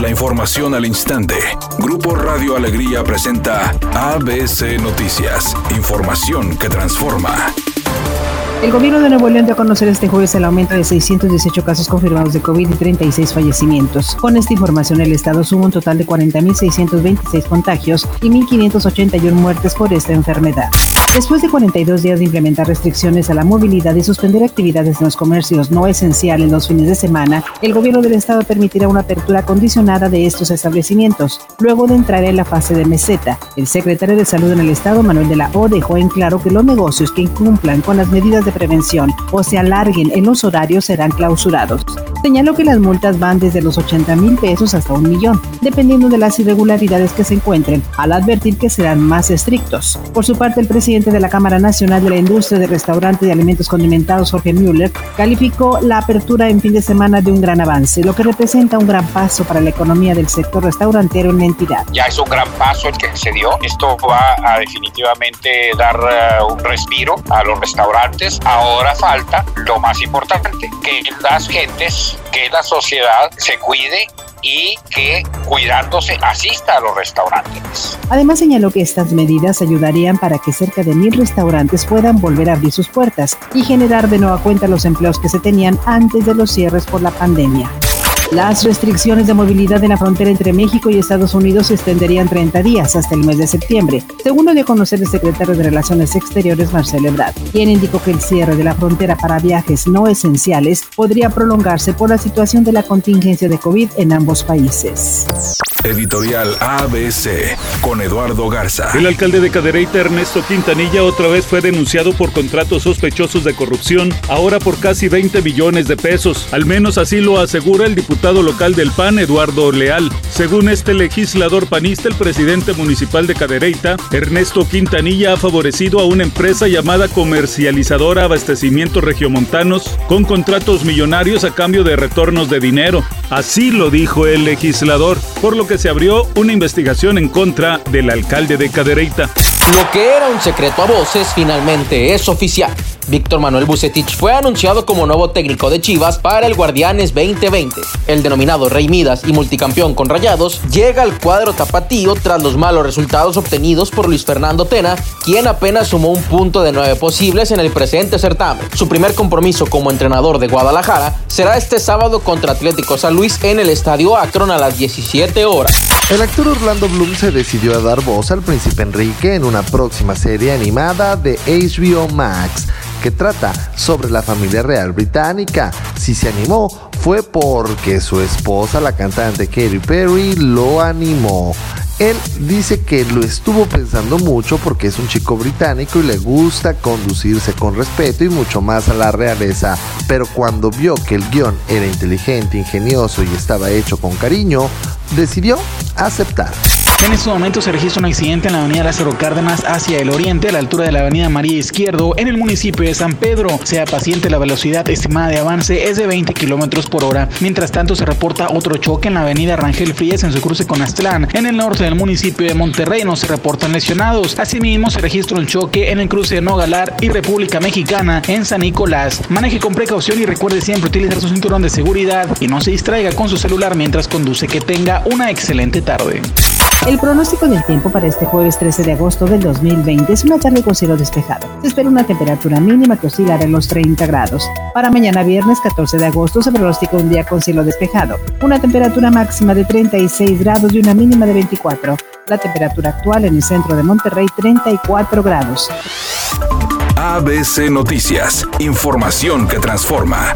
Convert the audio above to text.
La información al instante. Grupo Radio Alegría presenta ABC Noticias. Información que transforma. El gobierno de Nuevo León dio a conocer este jueves el aumento de 618 casos confirmados de COVID y 36 fallecimientos. Con esta información, el estado suma un total de 40.626 contagios y 1.581 muertes por esta enfermedad. Después de 42 días de implementar restricciones a la movilidad y suspender actividades en los comercios no esenciales los fines de semana, el gobierno del estado permitirá una apertura condicionada de estos establecimientos, luego de entrar en la fase de meseta. El secretario de Salud en el estado, Manuel de la O, dejó en claro que los negocios que incumplan con las medidas de prevención o se alarguen en los horarios serán clausurados. Señaló que las multas van desde los 80 mil pesos hasta un millón, dependiendo de las irregularidades que se encuentren, al advertir que serán más estrictos. Por su parte, el presidente de la Cámara Nacional de la Industria de Restaurantes y Alimentos Condimentados, Jorge Müller, calificó la apertura en fin de semana de un gran avance, lo que representa un gran paso para la economía del sector restaurantero en la entidad. Ya es un gran paso el que se dio. Esto va a definitivamente dar uh, un respiro a los restaurantes. Ahora falta lo más importante, que las gentes que la sociedad se cuide y que cuidándose asista a los restaurantes. Además señaló que estas medidas ayudarían para que cerca de mil restaurantes puedan volver a abrir sus puertas y generar de nueva cuenta los empleos que se tenían antes de los cierres por la pandemia. Las restricciones de movilidad en la frontera entre México y Estados Unidos se extenderían 30 días hasta el mes de septiembre, según lo dio a conocer el secretario de Relaciones Exteriores, Marcelo Ebrard, quien indicó que el cierre de la frontera para viajes no esenciales podría prolongarse por la situación de la contingencia de COVID en ambos países. Editorial ABC con Eduardo Garza. El alcalde de Cadereyta, Ernesto Quintanilla, otra vez fue denunciado por contratos sospechosos de corrupción, ahora por casi 20 millones de pesos. Al menos así lo asegura el diputado local del PAN, Eduardo Leal. Según este legislador panista, el presidente municipal de Cadereyta, Ernesto Quintanilla, ha favorecido a una empresa llamada Comercializadora Abastecimientos Regiomontanos con contratos millonarios a cambio de retornos de dinero. Así lo dijo el legislador, por lo que se abrió una investigación en contra del alcalde de Cadereyta. Lo que era un secreto a voces finalmente es oficial. Víctor Manuel Bucetich fue anunciado como nuevo técnico de Chivas para el Guardianes 2020. El denominado Rey Midas y multicampeón con Rayados llega al cuadro tapatío tras los malos resultados obtenidos por Luis Fernando Tena, quien apenas sumó un punto de nueve posibles en el presente certamen. Su primer compromiso como entrenador de Guadalajara será este sábado contra Atlético San Luis en el Estadio Akron a las 17 horas. El actor Orlando Bloom se decidió a dar voz al príncipe Enrique en una próxima serie animada de HBO Max que trata sobre la familia real británica. Si se animó fue porque su esposa, la cantante Katy Perry, lo animó. Él dice que lo estuvo pensando mucho porque es un chico británico y le gusta conducirse con respeto y mucho más a la realeza, pero cuando vio que el guion era inteligente, ingenioso y estaba hecho con cariño, decidió aceptar. En estos momentos se registra un accidente en la avenida Lázaro Cárdenas hacia el oriente, a la altura de la avenida María Izquierdo, en el municipio de San Pedro. Sea paciente, la velocidad estimada de avance es de 20 kilómetros por hora. Mientras tanto, se reporta otro choque en la avenida Rangel Frías en su cruce con Aztlán. En el norte del municipio de Monterrey no se reportan lesionados. Asimismo, se registra un choque en el cruce de Nogalar y República Mexicana en San Nicolás. Maneje con precaución y recuerde siempre utilizar su cinturón de seguridad y no se distraiga con su celular mientras conduce. Que tenga una excelente tarde. El pronóstico del tiempo para este jueves 13 de agosto del 2020 es una tarde con cielo despejado. Se espera una temperatura mínima que oscilará en los 30 grados. Para mañana viernes 14 de agosto se pronostica un día con cielo despejado. Una temperatura máxima de 36 grados y una mínima de 24. La temperatura actual en el centro de Monterrey 34 grados. ABC Noticias. Información que transforma.